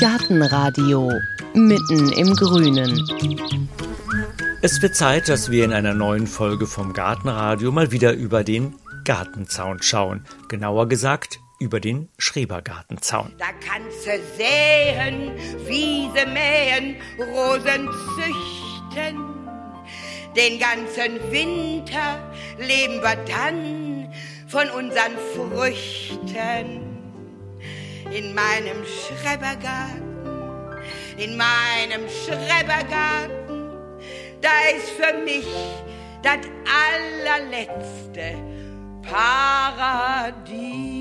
Gartenradio mitten im Grünen. Es wird Zeit, dass wir in einer neuen Folge vom Gartenradio mal wieder über den Gartenzaun schauen. Genauer gesagt über den Schrebergartenzaun. Da kannst du säen, Wiese mähen, Rosen züchten. Den ganzen Winter leben wir dann von unseren Früchten. In meinem Schrebergarten, in meinem Schrebergarten, da ist für mich das allerletzte Paradies.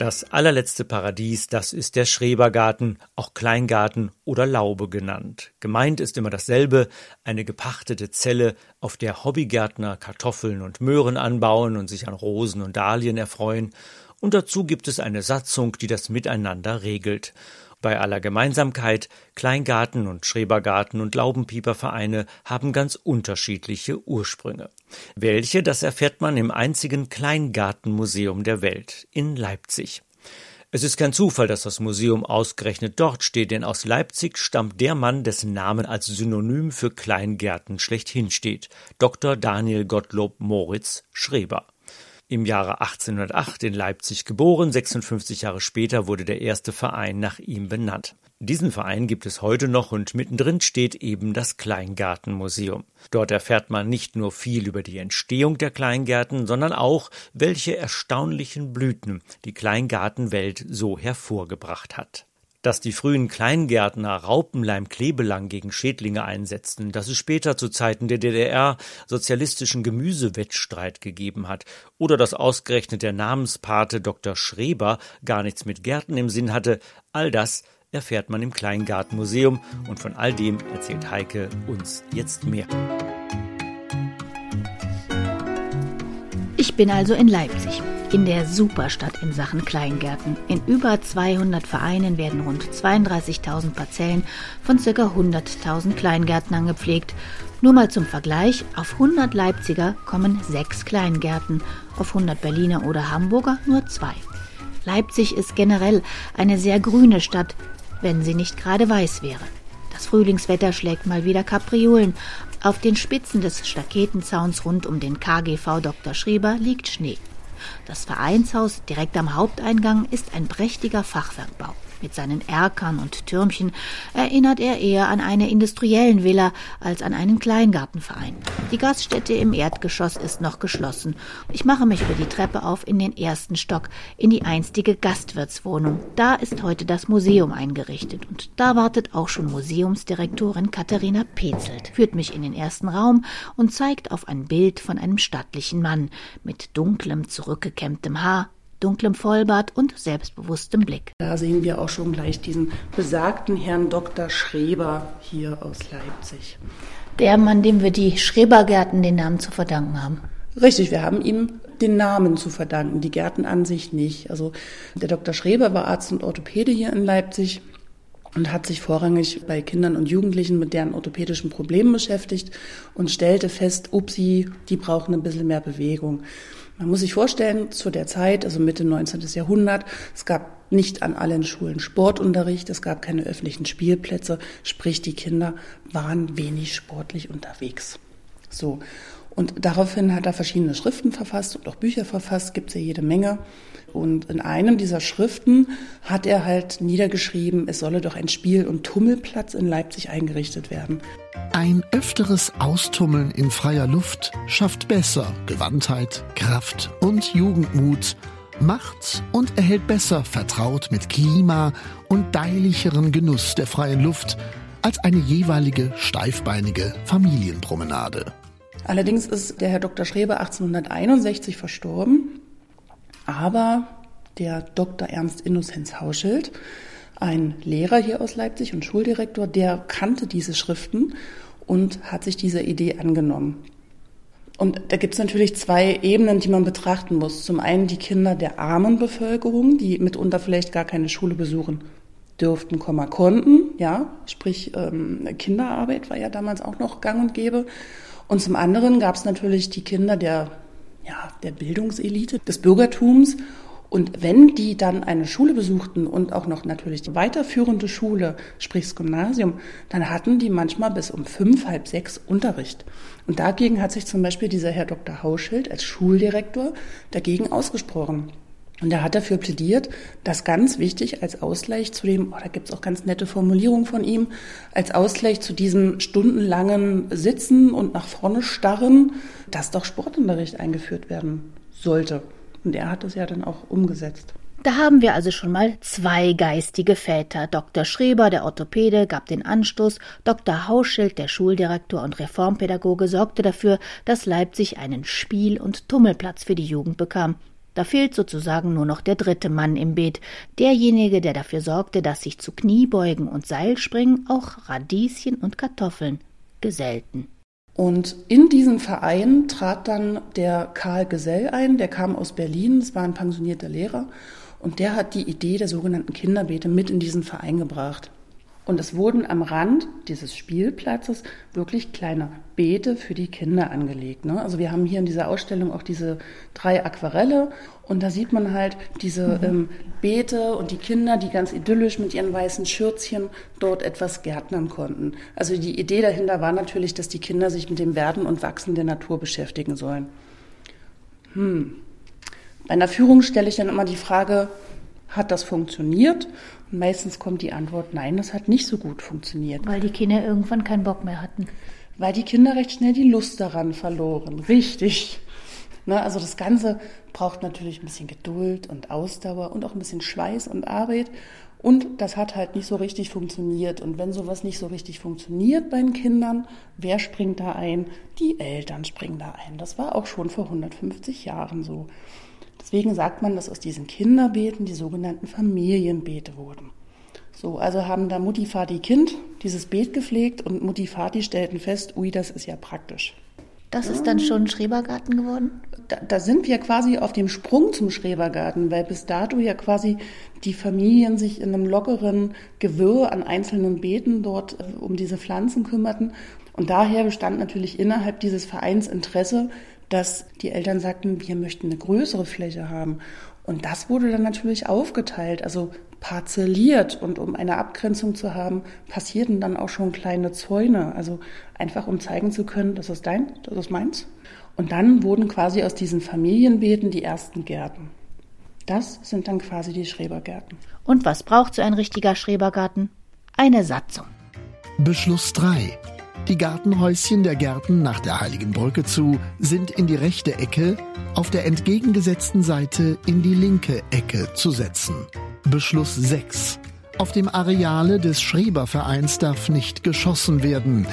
Das allerletzte Paradies, das ist der Schrebergarten, auch Kleingarten oder Laube genannt. Gemeint ist immer dasselbe, eine gepachtete Zelle, auf der Hobbygärtner Kartoffeln und Möhren anbauen und sich an Rosen und Dahlien erfreuen, und dazu gibt es eine Satzung, die das Miteinander regelt. Bei aller Gemeinsamkeit, Kleingarten und Schrebergarten und Laubenpiepervereine haben ganz unterschiedliche Ursprünge. Welche, das erfährt man im einzigen Kleingartenmuseum der Welt in Leipzig. Es ist kein Zufall, dass das Museum ausgerechnet dort steht, denn aus Leipzig stammt der Mann, dessen Namen als Synonym für Kleingärten schlechthin steht, Dr. Daniel Gottlob Moritz Schreber. Im Jahre 1808 in Leipzig geboren, 56 Jahre später wurde der erste Verein nach ihm benannt. Diesen Verein gibt es heute noch und mittendrin steht eben das Kleingartenmuseum. Dort erfährt man nicht nur viel über die Entstehung der Kleingärten, sondern auch, welche erstaunlichen Blüten die Kleingartenwelt so hervorgebracht hat. Dass die frühen Kleingärtner Raupenleim-Klebelang gegen Schädlinge einsetzten, dass es später zu Zeiten der DDR sozialistischen Gemüsewettstreit gegeben hat oder dass ausgerechnet der Namenspate Dr. Schreber gar nichts mit Gärten im Sinn hatte, all das erfährt man im Kleingartenmuseum und von all dem erzählt Heike uns jetzt mehr. Ich bin also in Leipzig in der Superstadt in Sachen Kleingärten. In über 200 Vereinen werden rund 32.000 Parzellen von ca. 100.000 Kleingärtnern gepflegt. Nur mal zum Vergleich, auf 100 Leipziger kommen sechs Kleingärten, auf 100 Berliner oder Hamburger nur zwei. Leipzig ist generell eine sehr grüne Stadt, wenn sie nicht gerade weiß wäre. Das Frühlingswetter schlägt mal wieder Kapriolen. Auf den Spitzen des Staketenzauns rund um den KGV Dr. Schreber liegt Schnee. Das Vereinshaus direkt am Haupteingang ist ein prächtiger Fachwerkbau. Mit seinen Erkern und Türmchen erinnert er eher an eine industriellen Villa als an einen Kleingartenverein. Die Gaststätte im Erdgeschoss ist noch geschlossen. Ich mache mich über die Treppe auf in den ersten Stock, in die einstige Gastwirtswohnung. Da ist heute das Museum eingerichtet und da wartet auch schon Museumsdirektorin Katharina Petzelt, führt mich in den ersten Raum und zeigt auf ein Bild von einem stattlichen Mann mit dunklem, zurückgekämmtem Haar, dunklem Vollbart und selbstbewusstem Blick. Da sehen wir auch schon gleich diesen besagten Herrn Dr. Schreber hier aus Leipzig. Der Mann, dem wir die Schrebergärten den Namen zu verdanken haben. Richtig, wir haben ihm den Namen zu verdanken, die Gärten an sich nicht. Also der Dr. Schreber war Arzt und Orthopäde hier in Leipzig und hat sich vorrangig bei Kindern und Jugendlichen mit deren orthopädischen Problemen beschäftigt und stellte fest, upsi, die brauchen ein bisschen mehr Bewegung. Man muss sich vorstellen, zu der Zeit, also Mitte 19. Jahrhundert, es gab nicht an allen Schulen Sportunterricht, es gab keine öffentlichen Spielplätze, sprich die Kinder waren wenig sportlich unterwegs. So. Und daraufhin hat er verschiedene Schriften verfasst und auch Bücher verfasst, gibt es ja jede Menge. Und in einem dieser Schriften hat er halt niedergeschrieben, es solle doch ein Spiel- und Tummelplatz in Leipzig eingerichtet werden. Ein öfteres Austummeln in freier Luft schafft besser Gewandtheit, Kraft und Jugendmut, macht und erhält besser vertraut mit Klima und deilicheren Genuss der freien Luft als eine jeweilige steifbeinige Familienpromenade. Allerdings ist der Herr Dr. Schreber 1861 verstorben aber der Dr. Ernst Innozenz Hauschild, ein Lehrer hier aus Leipzig und Schuldirektor, der kannte diese Schriften und hat sich dieser Idee angenommen. Und da gibt es natürlich zwei Ebenen, die man betrachten muss. Zum einen die Kinder der armen Bevölkerung, die mitunter vielleicht gar keine Schule besuchen dürften, konnten, ja, sprich ähm, Kinderarbeit war ja damals auch noch gang und gäbe. Und zum anderen gab es natürlich die Kinder der ja, der Bildungselite, des Bürgertums. Und wenn die dann eine Schule besuchten und auch noch natürlich die weiterführende Schule, sprich das Gymnasium, dann hatten die manchmal bis um fünf, halb sechs Unterricht. Und dagegen hat sich zum Beispiel dieser Herr Dr. Hauschild als Schuldirektor dagegen ausgesprochen. Und er hat dafür plädiert, dass ganz wichtig als Ausgleich zu dem, oh, da gibt's auch ganz nette Formulierungen von ihm, als Ausgleich zu diesem stundenlangen Sitzen und nach vorne starren, dass doch Sportunterricht eingeführt werden sollte. Und er hat es ja dann auch umgesetzt. Da haben wir also schon mal zwei geistige Väter. Dr. Schreber, der Orthopäde, gab den Anstoß, Dr. Hauschild, der Schuldirektor und Reformpädagoge, sorgte dafür, dass Leipzig einen Spiel- und Tummelplatz für die Jugend bekam. Da fehlt sozusagen nur noch der dritte Mann im Beet, derjenige, der dafür sorgte, dass sich zu Kniebeugen und Seilspringen auch Radieschen und Kartoffeln gesellten. Und in diesen Verein trat dann der Karl Gesell ein, der kam aus Berlin, es war ein pensionierter Lehrer, und der hat die Idee der sogenannten Kinderbeete mit in diesen Verein gebracht. Und es wurden am Rand dieses Spielplatzes wirklich kleine Beete für die Kinder angelegt. Ne? Also wir haben hier in dieser Ausstellung auch diese drei Aquarelle und da sieht man halt diese mhm. ähm, Beete und die Kinder, die ganz idyllisch mit ihren weißen Schürzchen dort etwas gärtnern konnten. Also die Idee dahinter war natürlich, dass die Kinder sich mit dem Werden und Wachsen der Natur beschäftigen sollen. Hm. Bei einer Führung stelle ich dann immer die Frage, hat das funktioniert? Und meistens kommt die Antwort, nein, das hat nicht so gut funktioniert. Weil die Kinder irgendwann keinen Bock mehr hatten. Weil die Kinder recht schnell die Lust daran verloren. Richtig. Ne, also das Ganze braucht natürlich ein bisschen Geduld und Ausdauer und auch ein bisschen Schweiß und Arbeit. Und das hat halt nicht so richtig funktioniert. Und wenn sowas nicht so richtig funktioniert bei den Kindern, wer springt da ein? Die Eltern springen da ein. Das war auch schon vor 150 Jahren so. Deswegen sagt man, dass aus diesen Kinderbeeten die sogenannten Familienbeete wurden. So, also haben da Mutti, Vati, Kind dieses Beet gepflegt und Mutti, Vati stellten fest, ui, das ist ja praktisch. Das ist dann schon Schrebergarten geworden? Da, da, sind wir quasi auf dem Sprung zum Schrebergarten, weil bis dato ja quasi die Familien sich in einem lockeren Gewirr an einzelnen Beeten dort äh, um diese Pflanzen kümmerten. Und daher bestand natürlich innerhalb dieses Vereins Interesse, dass die Eltern sagten, wir möchten eine größere Fläche haben. Und das wurde dann natürlich aufgeteilt, also parzelliert. Und um eine Abgrenzung zu haben, passierten dann auch schon kleine Zäune. Also einfach um zeigen zu können, das ist dein, das ist meins. Und dann wurden quasi aus diesen Familienbeeten die ersten Gärten. Das sind dann quasi die Schrebergärten. Und was braucht so ein richtiger Schrebergarten? Eine Satzung. Beschluss 3. Die Gartenhäuschen der Gärten nach der Heiligen Brücke zu sind in die rechte Ecke, auf der entgegengesetzten Seite in die linke Ecke zu setzen. Beschluss 6. Auf dem Areale des Schrebervereins darf nicht geschossen werden.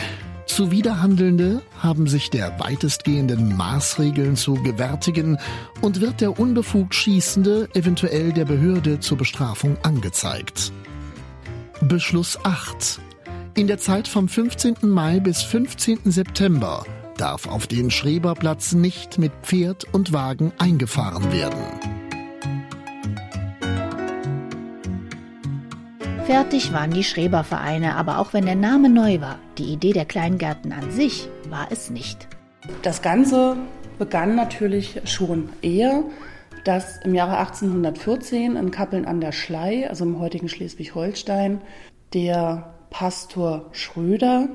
Zuwiderhandelnde haben sich der weitestgehenden Maßregeln zu gewärtigen und wird der unbefugt Schießende eventuell der Behörde zur Bestrafung angezeigt. Beschluss 8. In der Zeit vom 15. Mai bis 15. September darf auf den Schreberplatz nicht mit Pferd und Wagen eingefahren werden. Fertig waren die Schrebervereine, aber auch wenn der Name neu war, die Idee der Kleingärten an sich war es nicht. Das Ganze begann natürlich schon eher, dass im Jahre 1814 in Kappeln an der Schlei, also im heutigen Schleswig-Holstein, der Pastor Schröder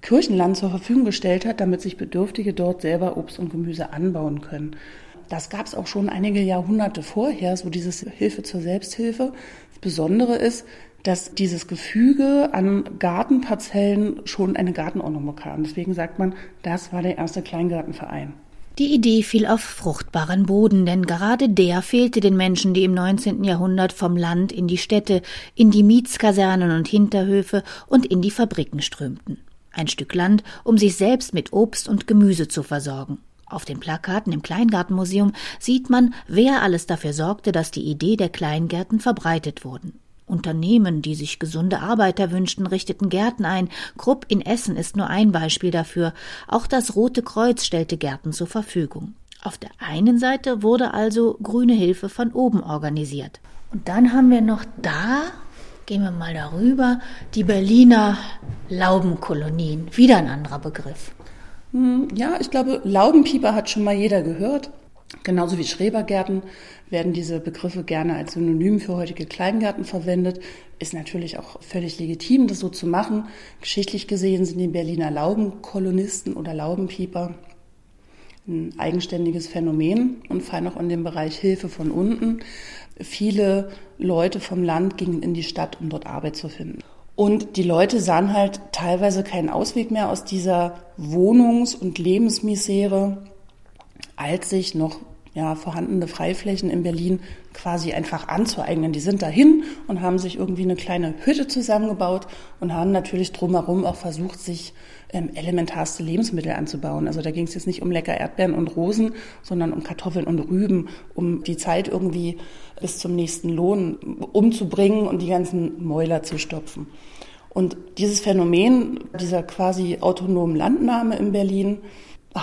Kirchenland zur Verfügung gestellt hat, damit sich Bedürftige dort selber Obst und Gemüse anbauen können. Das gab es auch schon einige Jahrhunderte vorher, so dieses Hilfe zur Selbsthilfe. Das Besondere ist, dass dieses Gefüge an Gartenparzellen schon eine Gartenordnung bekam. Deswegen sagt man, das war der erste Kleingartenverein. Die Idee fiel auf fruchtbaren Boden, denn gerade der fehlte den Menschen, die im 19. Jahrhundert vom Land in die Städte, in die Mietskasernen und Hinterhöfe und in die Fabriken strömten. Ein Stück Land, um sich selbst mit Obst und Gemüse zu versorgen. Auf den Plakaten im Kleingartenmuseum sieht man, wer alles dafür sorgte, dass die Idee der Kleingärten verbreitet wurden. Unternehmen, die sich gesunde Arbeiter wünschten, richteten Gärten ein. Krupp in Essen ist nur ein Beispiel dafür. Auch das Rote Kreuz stellte Gärten zur Verfügung. Auf der einen Seite wurde also grüne Hilfe von oben organisiert. Und dann haben wir noch da, gehen wir mal darüber, die Berliner Laubenkolonien. Wieder ein anderer Begriff. Hm, ja, ich glaube, Laubenpieper hat schon mal jeder gehört. Genauso wie Schrebergärten werden diese Begriffe gerne als Synonym für heutige Kleingärten verwendet. Ist natürlich auch völlig legitim, das so zu machen. Geschichtlich gesehen sind die Berliner Laubenkolonisten oder Laubenpieper ein eigenständiges Phänomen und fallen auch in den Bereich Hilfe von unten. Viele Leute vom Land gingen in die Stadt, um dort Arbeit zu finden. Und die Leute sahen halt teilweise keinen Ausweg mehr aus dieser Wohnungs- und Lebensmisere, als sich noch ja, vorhandene Freiflächen in Berlin quasi einfach anzueignen. Die sind dahin und haben sich irgendwie eine kleine Hütte zusammengebaut und haben natürlich drumherum auch versucht, sich ähm, elementarste Lebensmittel anzubauen. Also da ging es jetzt nicht um lecker Erdbeeren und Rosen, sondern um Kartoffeln und Rüben, um die Zeit irgendwie bis zum nächsten Lohn umzubringen und die ganzen Mäuler zu stopfen. Und dieses Phänomen dieser quasi autonomen Landnahme in Berlin,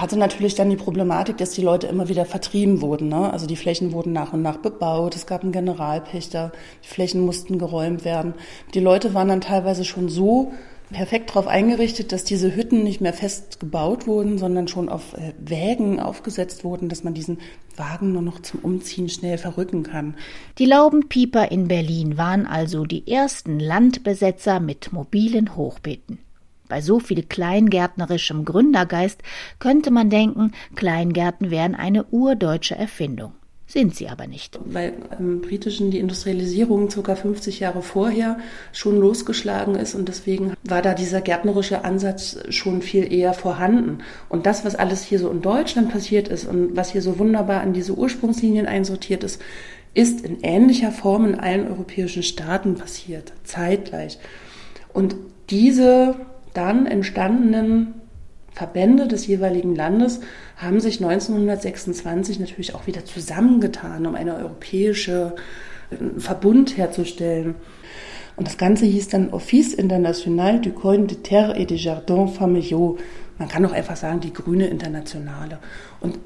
hatte natürlich dann die Problematik, dass die Leute immer wieder vertrieben wurden. Ne? Also die Flächen wurden nach und nach bebaut, es gab einen Generalpächter, die Flächen mussten geräumt werden. Die Leute waren dann teilweise schon so perfekt darauf eingerichtet, dass diese Hütten nicht mehr fest gebaut wurden, sondern schon auf äh, Wägen aufgesetzt wurden, dass man diesen Wagen nur noch zum Umziehen schnell verrücken kann. Die Laubenpieper in Berlin waren also die ersten Landbesetzer mit mobilen Hochbeeten. Bei so viel kleingärtnerischem Gründergeist könnte man denken, Kleingärten wären eine urdeutsche Erfindung. Sind sie aber nicht. Weil im Britischen die Industrialisierung ca. 50 Jahre vorher schon losgeschlagen ist und deswegen war da dieser gärtnerische Ansatz schon viel eher vorhanden. Und das, was alles hier so in Deutschland passiert ist und was hier so wunderbar an diese Ursprungslinien einsortiert ist, ist in ähnlicher Form in allen europäischen Staaten passiert, zeitgleich. Und diese dann entstandenen Verbände des jeweiligen Landes haben sich 1926 natürlich auch wieder zusammengetan, um eine europäische äh, Verbund herzustellen. Und das Ganze hieß dann Office International du Coin de Terre et des Jardins Familiaux. Man kann doch einfach sagen, die Grüne Internationale. Und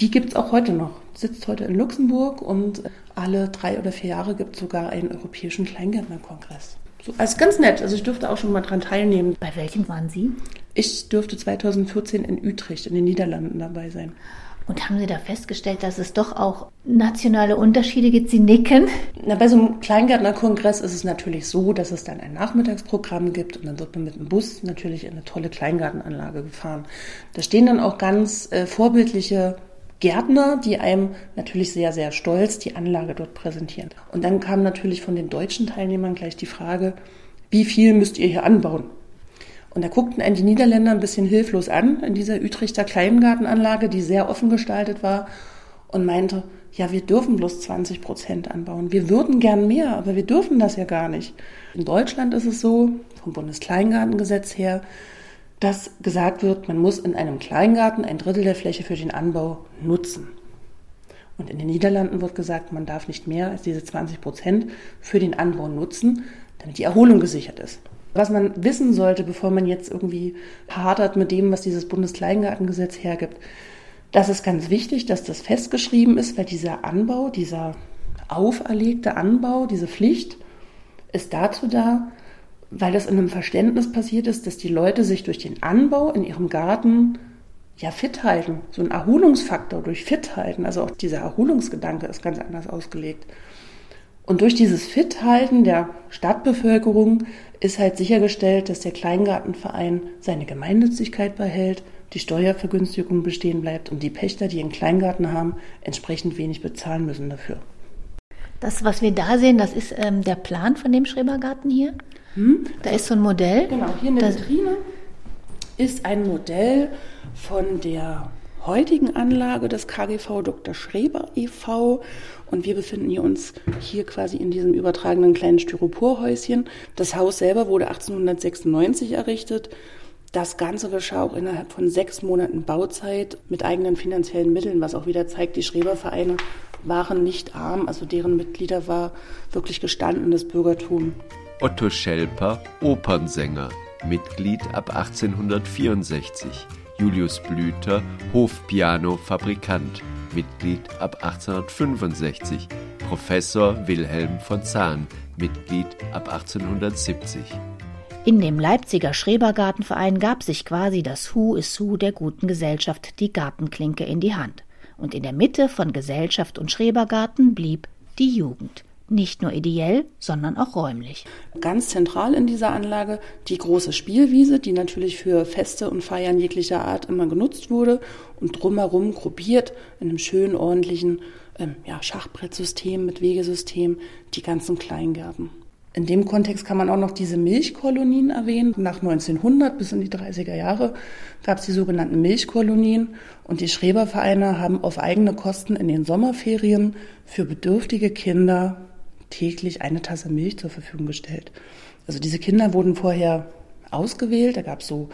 die gibt es auch heute noch. Sitzt heute in Luxemburg und alle drei oder vier Jahre gibt es sogar einen europäischen Kleingärtnerkongress. So, also ganz nett. Also ich durfte auch schon mal dran teilnehmen. Bei welchem waren Sie? Ich durfte 2014 in Utrecht in den Niederlanden dabei sein. Und haben Sie da festgestellt, dass es doch auch nationale Unterschiede gibt? Sie nicken. Na, bei so einem Kleingärtnerkongress ist es natürlich so, dass es dann ein Nachmittagsprogramm gibt und dann wird man mit dem Bus natürlich in eine tolle Kleingartenanlage gefahren. Da stehen dann auch ganz äh, vorbildliche Gärtner, die einem natürlich sehr, sehr stolz die Anlage dort präsentieren. Und dann kam natürlich von den deutschen Teilnehmern gleich die Frage, wie viel müsst ihr hier anbauen? Und da guckten einen die Niederländer ein bisschen hilflos an in dieser Utrechter Kleingartenanlage, die sehr offen gestaltet war und meinte, ja, wir dürfen bloß 20 Prozent anbauen. Wir würden gern mehr, aber wir dürfen das ja gar nicht. In Deutschland ist es so, vom Bundeskleingartengesetz her, dass gesagt wird, man muss in einem Kleingarten ein Drittel der Fläche für den Anbau nutzen. Und in den Niederlanden wird gesagt, man darf nicht mehr als diese 20 Prozent für den Anbau nutzen, damit die Erholung gesichert ist. Was man wissen sollte, bevor man jetzt irgendwie hadert mit dem, was dieses Bundeskleingartengesetz hergibt, das ist ganz wichtig, dass das festgeschrieben ist, weil dieser Anbau, dieser auferlegte Anbau, diese Pflicht ist dazu da, weil das in einem Verständnis passiert ist, dass die Leute sich durch den Anbau in ihrem Garten ja fit halten, so ein Erholungsfaktor durch fit halten. Also auch dieser Erholungsgedanke ist ganz anders ausgelegt. Und durch dieses Fithalten der Stadtbevölkerung ist halt sichergestellt, dass der Kleingartenverein seine Gemeinnützigkeit behält, die Steuervergünstigung bestehen bleibt und die Pächter, die einen Kleingarten haben, entsprechend wenig bezahlen müssen dafür. Das, was wir da sehen, das ist ähm, der Plan von dem Schrebergarten hier. Hm? Da ist so ein Modell. Genau, hier in der das Vitrine ist ein Modell von der heutigen Anlage des KGV Dr. Schreber e.V. Und wir befinden uns hier quasi in diesem übertragenen kleinen Styroporhäuschen. Das Haus selber wurde 1896 errichtet. Das Ganze geschah auch innerhalb von sechs Monaten Bauzeit mit eigenen finanziellen Mitteln, was auch wieder zeigt, die Schrebervereine waren nicht arm, also deren Mitglieder war wirklich gestandenes Bürgertum. Otto Schelper, Opernsänger, Mitglied ab 1864. Julius Blüter, Hofpiano-Fabrikant, Mitglied ab 1865. Professor Wilhelm von Zahn, Mitglied ab 1870. In dem Leipziger Schrebergartenverein gab sich quasi das Who is Who der guten Gesellschaft die Gartenklinke in die Hand. Und in der Mitte von Gesellschaft und Schrebergarten blieb die Jugend. Nicht nur ideell, sondern auch räumlich. Ganz zentral in dieser Anlage die große Spielwiese, die natürlich für Feste und Feiern jeglicher Art immer genutzt wurde und drumherum gruppiert in einem schönen, ordentlichen ähm, ja, Schachbrettsystem mit Wegesystem die ganzen Kleingärten. In dem Kontext kann man auch noch diese Milchkolonien erwähnen. Nach 1900 bis in die 30er Jahre gab es die sogenannten Milchkolonien und die Schrebervereine haben auf eigene Kosten in den Sommerferien für bedürftige Kinder täglich eine Tasse Milch zur Verfügung gestellt. Also diese Kinder wurden vorher ausgewählt, da gab es so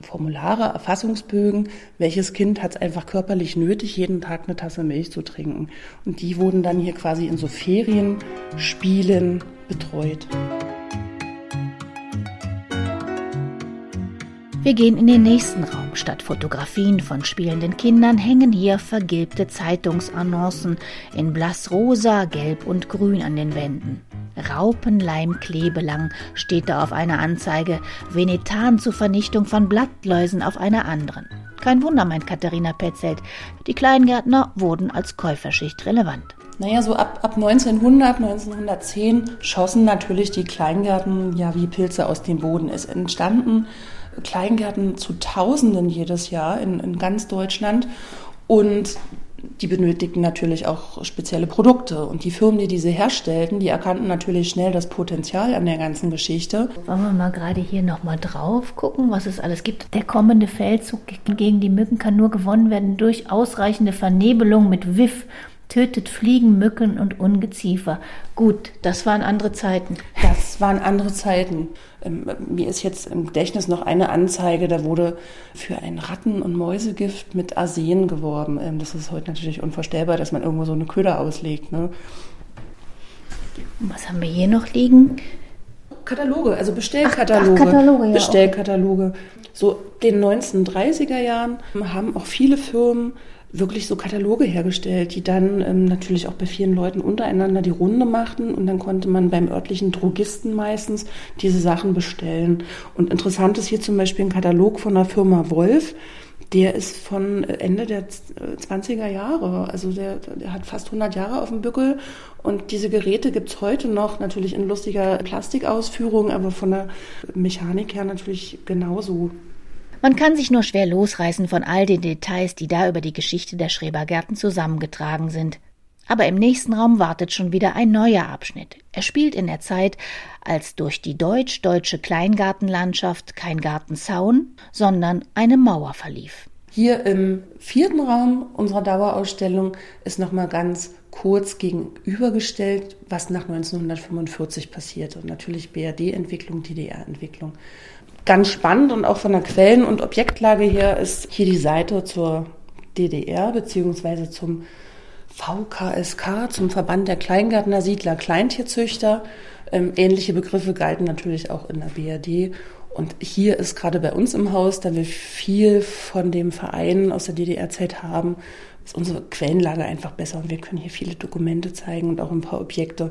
Formulare, Erfassungsbögen, welches Kind hat es einfach körperlich nötig, jeden Tag eine Tasse Milch zu trinken. Und die wurden dann hier quasi in so Ferienspielen betreut. Wir gehen in den nächsten Raum. Statt Fotografien von spielenden Kindern hängen hier vergilbte Zeitungsannoncen in blassrosa, gelb und grün an den Wänden. Raupenleimklebelang steht da auf einer Anzeige, Venetan zur Vernichtung von Blattläusen auf einer anderen. Kein Wunder, meint Katharina Petzelt, die Kleingärtner wurden als Käuferschicht relevant. Naja, so ab, ab 1900, 1910 schossen natürlich die Kleingärten ja wie Pilze aus dem Boden. Es entstanden Kleingärten zu Tausenden jedes Jahr in, in ganz Deutschland und die benötigten natürlich auch spezielle Produkte. Und die Firmen, die diese herstellten, die erkannten natürlich schnell das Potenzial an der ganzen Geschichte. Wollen wir mal gerade hier nochmal drauf gucken, was es alles gibt. Der kommende Feldzug gegen die Mücken kann nur gewonnen werden durch ausreichende Vernebelung mit WIF tötet Fliegen, Mücken und Ungeziefer. Gut, das waren andere Zeiten. Das waren andere Zeiten. Ähm, mir ist jetzt im Gedächtnis noch eine Anzeige, da wurde für ein Ratten- und Mäusegift mit Arsen geworben. Ähm, das ist heute natürlich unvorstellbar, dass man irgendwo so eine Köder auslegt. Ne? Was haben wir hier noch liegen? Kataloge, also Bestellkataloge. Ach, ach, Kataloge, ja, Bestellkataloge. So den 1930er Jahren haben auch viele Firmen wirklich so Kataloge hergestellt, die dann ähm, natürlich auch bei vielen Leuten untereinander die Runde machten und dann konnte man beim örtlichen Drogisten meistens diese Sachen bestellen. Und interessant ist hier zum Beispiel ein Katalog von der Firma Wolf. Der ist von Ende der 20er Jahre, also der, der hat fast 100 Jahre auf dem Bückel und diese Geräte gibt's heute noch, natürlich in lustiger Plastikausführung, aber von der Mechanik her natürlich genauso. Man kann sich nur schwer losreißen von all den Details, die da über die Geschichte der Schrebergärten zusammengetragen sind. Aber im nächsten Raum wartet schon wieder ein neuer Abschnitt. Er spielt in der Zeit, als durch die deutsch-deutsche Kleingartenlandschaft kein Gartenzaun, sondern eine Mauer verlief. Hier im vierten Raum unserer Dauerausstellung ist nochmal ganz kurz gegenübergestellt, was nach 1945 passierte. Natürlich BRD-Entwicklung, DDR-Entwicklung. Ganz spannend und auch von der Quellen- und Objektlage her ist hier die Seite zur DDR beziehungsweise zum VKSK, zum Verband der Kleingärtner, Siedler, Kleintierzüchter. Ähm, ähnliche Begriffe galten natürlich auch in der BRD. Und hier ist gerade bei uns im Haus, da wir viel von dem Verein aus der DDR-Zeit haben, ist unsere Quellenlage einfach besser und wir können hier viele Dokumente zeigen und auch ein paar Objekte,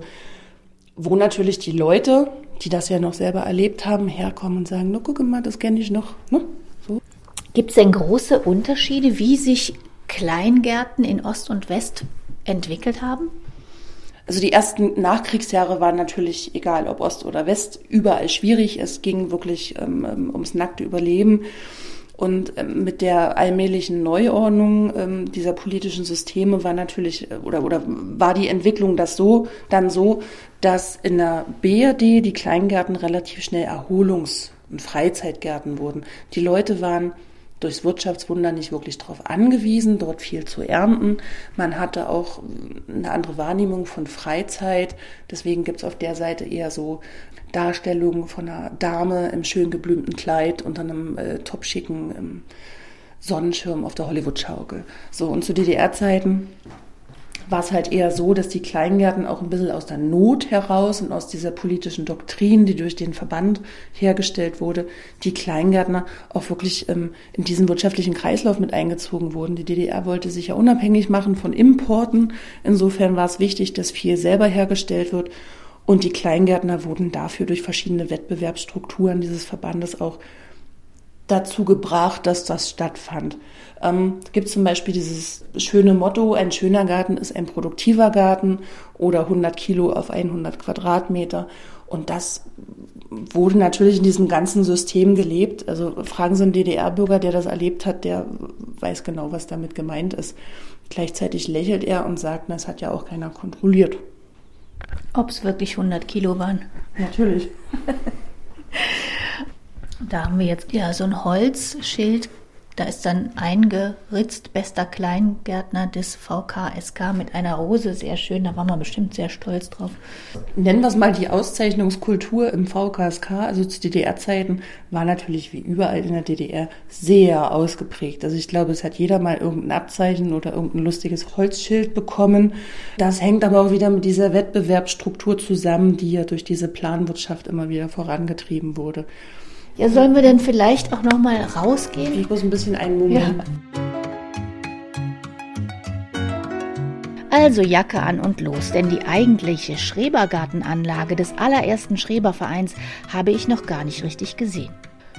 wo natürlich die Leute, die das ja noch selber erlebt haben, herkommen und sagen, na guck mal, das kenne ich noch. Ne? So. Gibt es denn große Unterschiede, wie sich Kleingärten in Ost und West entwickelt haben? Also die ersten Nachkriegsjahre waren natürlich, egal ob Ost oder West, überall schwierig. Es ging wirklich ähm, ähm ums nackte Überleben. Und ähm, mit der allmählichen Neuordnung ähm, dieser politischen Systeme war natürlich äh, oder oder war die Entwicklung das so dann so, dass in der BRD die Kleingärten relativ schnell Erholungs- und Freizeitgärten wurden. Die Leute waren durchs Wirtschaftswunder nicht wirklich darauf angewiesen, dort viel zu ernten. Man hatte auch eine andere Wahrnehmung von Freizeit. Deswegen gibt es auf der Seite eher so Darstellungen von einer Dame im schön geblümten Kleid unter einem äh, topschicken ähm, Sonnenschirm auf der Hollywood-Schaukel. So, und zu DDR-Zeiten war es halt eher so, dass die Kleingärten auch ein bisschen aus der Not heraus und aus dieser politischen Doktrin, die durch den Verband hergestellt wurde, die Kleingärtner auch wirklich ähm, in diesen wirtschaftlichen Kreislauf mit eingezogen wurden. Die DDR wollte sich ja unabhängig machen von Importen. Insofern war es wichtig, dass viel selber hergestellt wird. Und die Kleingärtner wurden dafür durch verschiedene Wettbewerbsstrukturen dieses Verbandes auch dazu gebracht, dass das stattfand. Ähm, gibt zum Beispiel dieses schöne Motto, ein schöner Garten ist ein produktiver Garten oder 100 Kilo auf 100 Quadratmeter. Und das wurde natürlich in diesem ganzen System gelebt. Also fragen Sie einen DDR-Bürger, der das erlebt hat, der weiß genau, was damit gemeint ist. Gleichzeitig lächelt er und sagt, das hat ja auch keiner kontrolliert. Ob es wirklich 100 Kilo waren? Natürlich. da haben wir jetzt ja so ein Holzschild da ist dann eingeritzt, bester Kleingärtner des VKSK mit einer Rose, sehr schön, da waren wir bestimmt sehr stolz drauf. Nennen wir es mal die Auszeichnungskultur im VKSK, also zu DDR-Zeiten, war natürlich wie überall in der DDR sehr ausgeprägt. Also ich glaube, es hat jeder mal irgendein Abzeichen oder irgendein lustiges Holzschild bekommen. Das hängt aber auch wieder mit dieser Wettbewerbsstruktur zusammen, die ja durch diese Planwirtschaft immer wieder vorangetrieben wurde. Ja, sollen wir denn vielleicht auch noch mal rausgehen? Ich muss ein bisschen einmummeln. Ja. Also Jacke an und los, denn die eigentliche Schrebergartenanlage des allerersten Schrebervereins habe ich noch gar nicht richtig gesehen.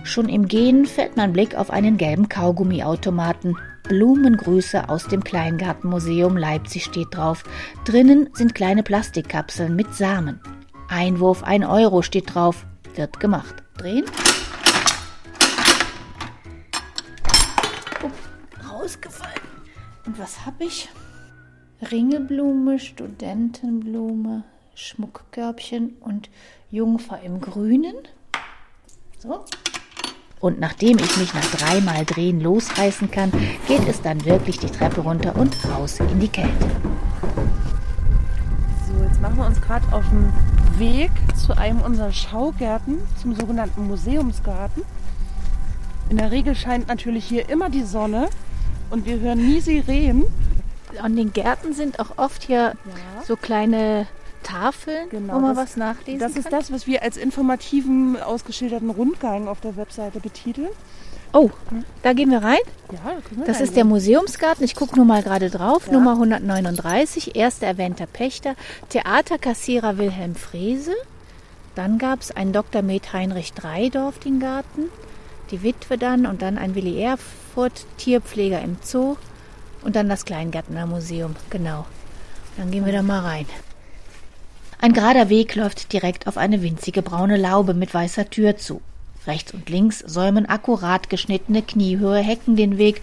Schon im Gehen fällt mein Blick auf einen gelben Kaugummiautomaten. Blumengrüße aus dem Kleingartenmuseum Leipzig steht drauf. Drinnen sind kleine Plastikkapseln mit Samen. Einwurf 1 Euro steht drauf. Wird gemacht. Drehen. Rausgefallen. Und was habe ich? Ringelblume, Studentenblume, Schmuckkörbchen und Jungfer im Grünen. So. Und nachdem ich mich nach dreimal Drehen losreißen kann, geht es dann wirklich die Treppe runter und raus in die Kälte. So, jetzt machen wir uns gerade auf den Weg zu einem unserer Schaugärten, zum sogenannten Museumsgarten. In der Regel scheint natürlich hier immer die Sonne und wir hören nie Sirenen. An den Gärten sind auch oft hier ja. so kleine Tafeln, genau, wo man das, was nachlesen Das ist das, was wir als informativen, ausgeschilderten Rundgang auf der Webseite betiteln. Oh, da gehen wir rein? Ja, da können wir Das ist der Museumsgarten. Ich gucke nur mal gerade drauf. Ja. Nummer 139, erster erwähnter Pächter, Theaterkassierer Wilhelm Frese. Dann gab es einen Dr. Med Heinrich Dreidorf, den Garten die Witwe dann und dann ein Willi Erfurt, Tierpfleger im Zoo und dann das Kleingärtnermuseum. Genau. Dann gehen wir da mal rein. Ein gerader Weg läuft direkt auf eine winzige braune Laube mit weißer Tür zu. Rechts und links säumen akkurat geschnittene kniehohe Hecken den Weg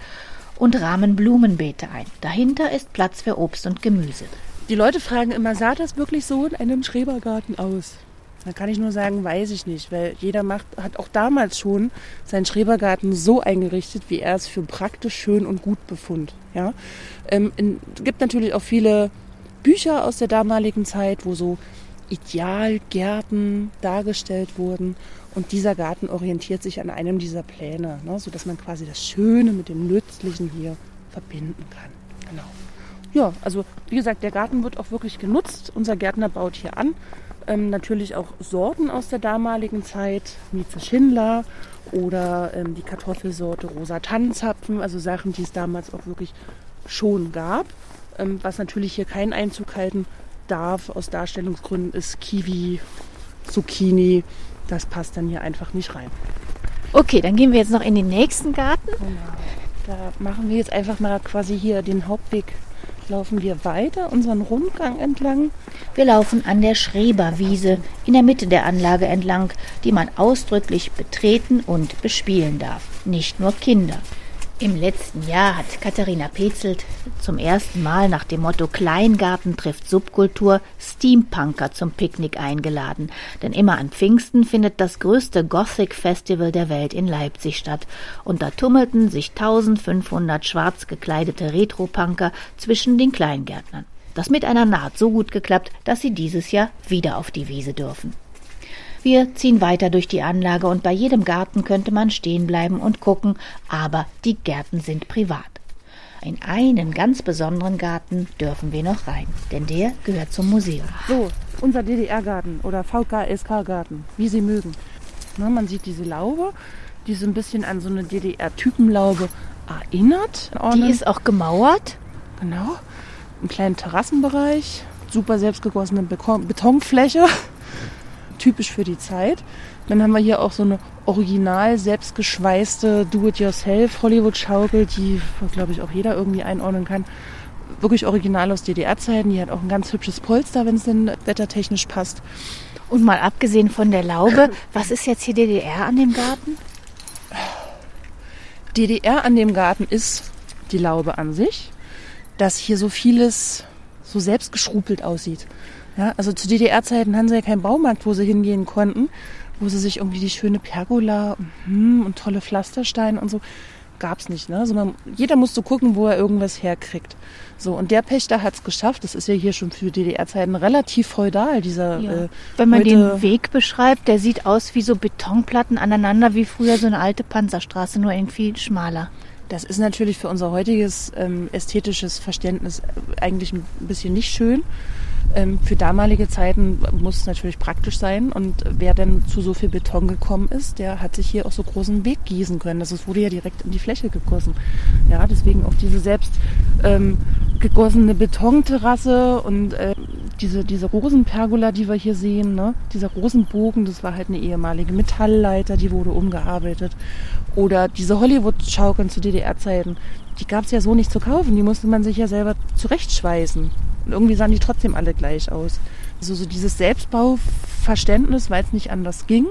und rahmen Blumenbeete ein. Dahinter ist Platz für Obst und Gemüse. Die Leute fragen immer, sah das wirklich so in einem Schrebergarten aus? Da kann ich nur sagen, weiß ich nicht, weil jeder macht, hat auch damals schon seinen Schrebergarten so eingerichtet, wie er es für praktisch schön und gut befund. Ja? Ähm, es gibt natürlich auch viele Bücher aus der damaligen Zeit, wo so Idealgärten dargestellt wurden. Und dieser Garten orientiert sich an einem dieser Pläne, ne, sodass man quasi das Schöne mit dem Nützlichen hier verbinden kann. Genau. Ja, also wie gesagt, der Garten wird auch wirklich genutzt. Unser Gärtner baut hier an ähm, natürlich auch Sorten aus der damaligen Zeit, Mieze Schindler oder ähm, die Kartoffelsorte Rosa Tannenzapfen, also Sachen, die es damals auch wirklich schon gab. Ähm, was natürlich hier keinen Einzug halten darf aus Darstellungsgründen ist Kiwi, Zucchini. Das passt dann hier einfach nicht rein. Okay, dann gehen wir jetzt noch in den nächsten Garten. Genau. Da machen wir jetzt einfach mal quasi hier den Hauptweg laufen wir weiter unseren Rundgang entlang. Wir laufen an der Schreberwiese in der Mitte der Anlage entlang, die man ausdrücklich betreten und bespielen darf. Nicht nur Kinder. Im letzten Jahr hat Katharina Petzelt zum ersten Mal nach dem Motto Kleingarten trifft Subkultur Steampunker zum Picknick eingeladen. Denn immer an Pfingsten findet das größte Gothic Festival der Welt in Leipzig statt. Und da tummelten sich 1500 schwarz gekleidete Retropunker zwischen den Kleingärtnern. Das Miteinander hat so gut geklappt, dass sie dieses Jahr wieder auf die Wiese dürfen. Wir ziehen weiter durch die Anlage und bei jedem Garten könnte man stehen bleiben und gucken, aber die Gärten sind privat. In einen ganz besonderen Garten dürfen wir noch rein, denn der gehört zum Museum. So, unser DDR-Garten oder VKSK-Garten, wie Sie mögen. Na, man sieht diese Laube, die so ein bisschen an so eine DDR-Typenlaube erinnert. Die ist auch gemauert. Genau. Einen kleinen Terrassenbereich, super selbstgegossene Betonfläche typisch für die Zeit. Dann haben wir hier auch so eine original selbstgeschweißte Do-it-yourself Hollywood-Schaukel, die, glaube ich, auch jeder irgendwie einordnen kann. Wirklich original aus DDR-Zeiten. Die hat auch ein ganz hübsches Polster, wenn es denn wettertechnisch passt. Und mal abgesehen von der Laube, was ist jetzt hier DDR an dem Garten? DDR an dem Garten ist die Laube an sich, dass hier so vieles so selbstgeschrupelt aussieht. Ja, also zu DDR-Zeiten haben sie ja keinen Baumarkt, wo sie hingehen konnten, wo sie sich irgendwie die schöne Pergola und, und tolle Pflastersteine und so gab's nicht. Ne? Also man, jeder musste gucken, wo er irgendwas herkriegt. So, und der Pächter hat's geschafft. Das ist ja hier schon für DDR-Zeiten relativ feudal, dieser. Ja. Äh, Wenn man den Weg beschreibt, der sieht aus wie so Betonplatten aneinander, wie früher so eine alte Panzerstraße, nur irgendwie schmaler. Das ist natürlich für unser heutiges ähm, ästhetisches Verständnis äh, eigentlich ein bisschen nicht schön. Ähm, für damalige Zeiten muss es natürlich praktisch sein. Und wer denn zu so viel Beton gekommen ist, der hat sich hier auch so großen Weg gießen können. Also es wurde ja direkt in die Fläche gegossen. Ja, deswegen auch diese selbst ähm, gegossene Betonterrasse und äh, diese, diese Rosenpergola, die wir hier sehen, ne? dieser Rosenbogen, das war halt eine ehemalige Metallleiter, die wurde umgearbeitet. Oder diese Hollywood-Schaukeln zu DDR-Zeiten, die gab es ja so nicht zu kaufen, die musste man sich ja selber zurechtschweißen. Und irgendwie sahen die trotzdem alle gleich aus. Also so dieses Selbstbauverständnis, weil es nicht anders ging.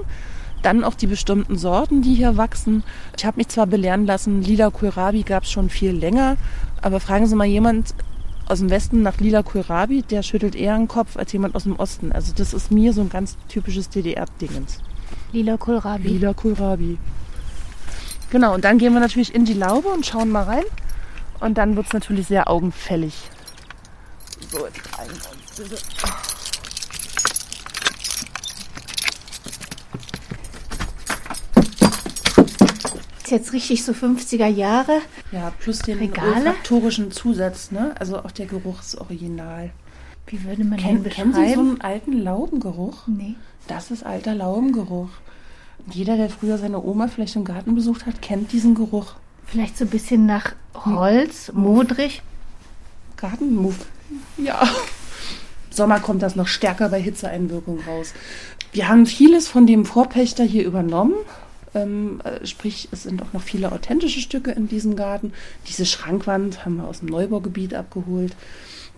Dann auch die bestimmten Sorten, die hier wachsen. Ich habe mich zwar belehren lassen, lila Kohlrabi gab es schon viel länger, aber fragen Sie mal jemand aus dem Westen nach lila Kohlrabi, der schüttelt eher den Kopf als jemand aus dem Osten. Also das ist mir so ein ganz typisches DDR-Dingens. Lila Kohlrabi. Lila Kohlrabi. Genau, und dann gehen wir natürlich in die Laube und schauen mal rein. Und dann wird es natürlich sehr augenfällig. So, jetzt rein und bitte. Ist jetzt richtig so 50er Jahre. Ja, plus den Regale? olfaktorischen Zusatz, ne? Also auch der Geruch ist original. Wie würde man Ken, den kennen Sie so beschreiben? einen alten Laubengeruch? nee. Das ist alter Laubengeruch. Und Jeder, der früher seine Oma vielleicht im Garten besucht hat, kennt diesen Geruch. Vielleicht so ein bisschen nach Holz, modrig. Gartenmuff. Ja. Sommer kommt das noch stärker bei Hitzeeinwirkung raus. Wir haben vieles von dem Vorpächter hier übernommen. Ähm, äh, sprich, es sind auch noch viele authentische Stücke in diesem Garten. Diese Schrankwand haben wir aus dem Neubaugebiet abgeholt.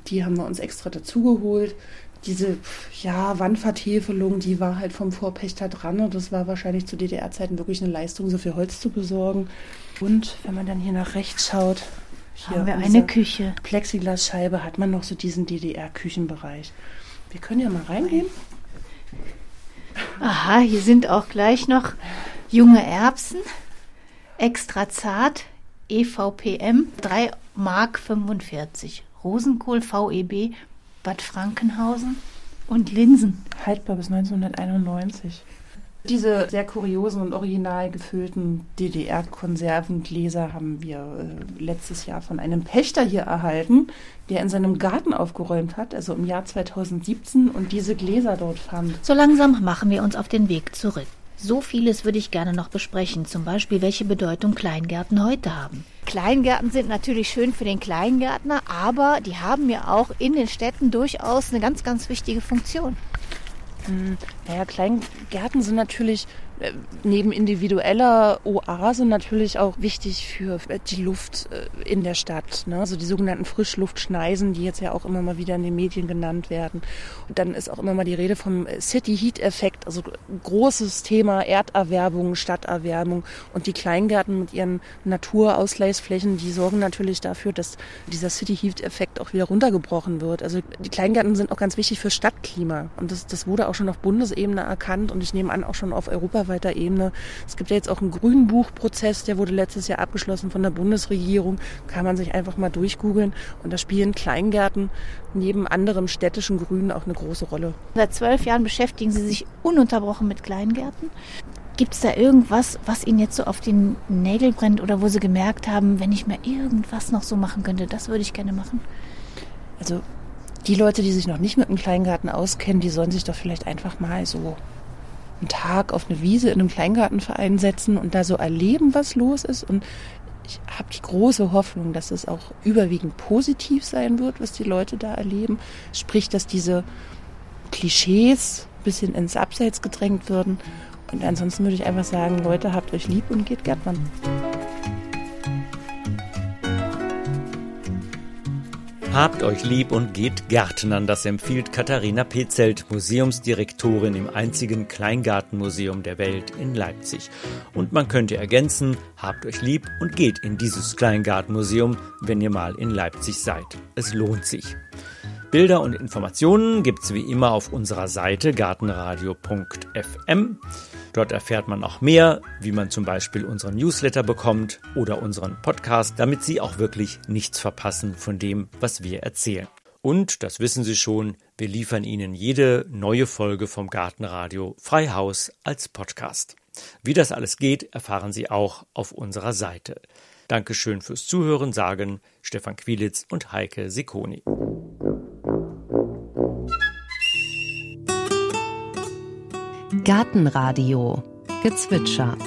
Die haben wir uns extra dazugeholt. Diese ja, Wandvertäfelung, die war halt vom Vorpächter dran und das war wahrscheinlich zu DDR-Zeiten wirklich eine Leistung, so viel Holz zu besorgen. Und wenn man dann hier nach rechts schaut, hier Haben wir in eine Küche. Plexiglasscheibe hat man noch so diesen DDR-Küchenbereich. Wir können ja mal reingehen. Aha, hier sind auch gleich noch junge Erbsen. Extra zart. E EVPM. 3 Mark 45. Rosenkohl VEB. Bad Frankenhausen. Und Linsen. Haltbar bis 1991. Diese sehr kuriosen und original gefüllten DDR-Konservengläser haben wir äh, letztes Jahr von einem Pächter hier erhalten, der in seinem Garten aufgeräumt hat, also im Jahr 2017, und diese Gläser dort fand. So langsam machen wir uns auf den Weg zurück. So vieles würde ich gerne noch besprechen, zum Beispiel welche Bedeutung Kleingärten heute haben. Kleingärten sind natürlich schön für den Kleingärtner, aber die haben ja auch in den Städten durchaus eine ganz, ganz wichtige Funktion. Naja, Kleingärten sind natürlich neben individueller Oase natürlich auch wichtig für äh, die Luft äh, in der Stadt. Ne? Also die sogenannten Frischluftschneisen, die jetzt ja auch immer mal wieder in den Medien genannt werden. Und dann ist auch immer mal die Rede vom äh, City Heat Effekt, also großes Thema Erderwärmung, Stadterwärmung. Und die Kleingärten mit ihren Naturausgleichsflächen, die sorgen natürlich dafür, dass dieser City Heat Effekt auch wieder runtergebrochen wird. Also die Kleingärten sind auch ganz wichtig für Stadtklima. Und das, das wurde auch schon auf Bundesebene erkannt und ich nehme an auch schon auf europaweiter Ebene. Es gibt ja jetzt auch einen Grünbuchprozess, der wurde letztes Jahr abgeschlossen von der Bundesregierung. Kann man sich einfach mal durchgoogeln. Und da spielen Kleingärten neben anderem städtischen Grün auch eine große Rolle. Seit zwölf Jahren beschäftigen Sie sich ununterbrochen mit Kleingärten. Gibt es da irgendwas, was Ihnen jetzt so auf den Nägel brennt oder wo Sie gemerkt haben, wenn ich mir irgendwas noch so machen könnte, das würde ich gerne machen? Also die Leute, die sich noch nicht mit einem Kleingarten auskennen, die sollen sich doch vielleicht einfach mal so einen Tag auf eine Wiese in einem Kleingartenverein setzen und da so erleben, was los ist. Und ich habe die große Hoffnung, dass es auch überwiegend positiv sein wird, was die Leute da erleben. Sprich, dass diese Klischees, bisschen ins Abseits gedrängt würden. Und ansonsten würde ich einfach sagen, Leute, habt euch lieb und geht Gärtnern. Habt euch lieb und geht Gärtnern, das empfiehlt Katharina Petzelt, Museumsdirektorin im einzigen Kleingartenmuseum der Welt in Leipzig. Und man könnte ergänzen, habt euch lieb und geht in dieses Kleingartenmuseum, wenn ihr mal in Leipzig seid. Es lohnt sich. Bilder und Informationen gibt's wie immer auf unserer Seite gartenradio.fm. Dort erfährt man auch mehr, wie man zum Beispiel unseren Newsletter bekommt oder unseren Podcast, damit Sie auch wirklich nichts verpassen von dem, was wir erzählen. Und, das wissen Sie schon, wir liefern Ihnen jede neue Folge vom Gartenradio Freihaus als Podcast. Wie das alles geht, erfahren Sie auch auf unserer Seite. Dankeschön fürs Zuhören, sagen Stefan Quilitz und Heike Sikoni. Gartenradio Gezwitscher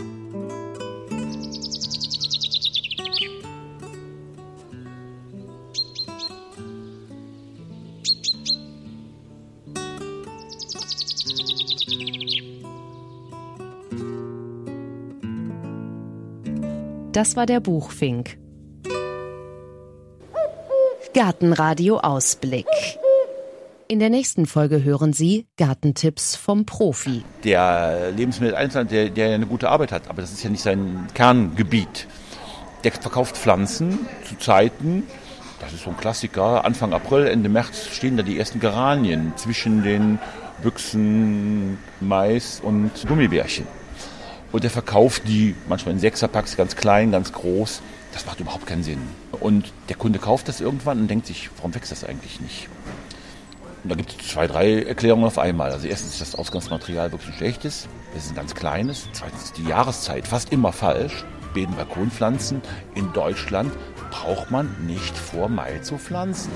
Das war der Buchfink. Gartenradio Ausblick. In der nächsten Folge hören Sie Gartentipps vom Profi. Der Lebensmitteleinzelhandel, der, der eine gute Arbeit hat, aber das ist ja nicht sein Kerngebiet. Der verkauft Pflanzen zu Zeiten, das ist so ein Klassiker, Anfang April, Ende März stehen da die ersten Geranien zwischen den Büchsen, Mais und Gummibärchen. Und der verkauft die manchmal in Sechserpacks, ganz klein, ganz groß. Das macht überhaupt keinen Sinn. Und der Kunde kauft das irgendwann und denkt sich, warum wächst das eigentlich nicht? Und da gibt es zwei, drei Erklärungen auf einmal. Also erstens ist das Ausgangsmaterial wirklich ein schlechtes. Das ist ein ganz kleines. Zweitens die Jahreszeit fast immer falsch. Beeten Balkonpflanzen in Deutschland braucht man nicht vor Mai zu pflanzen.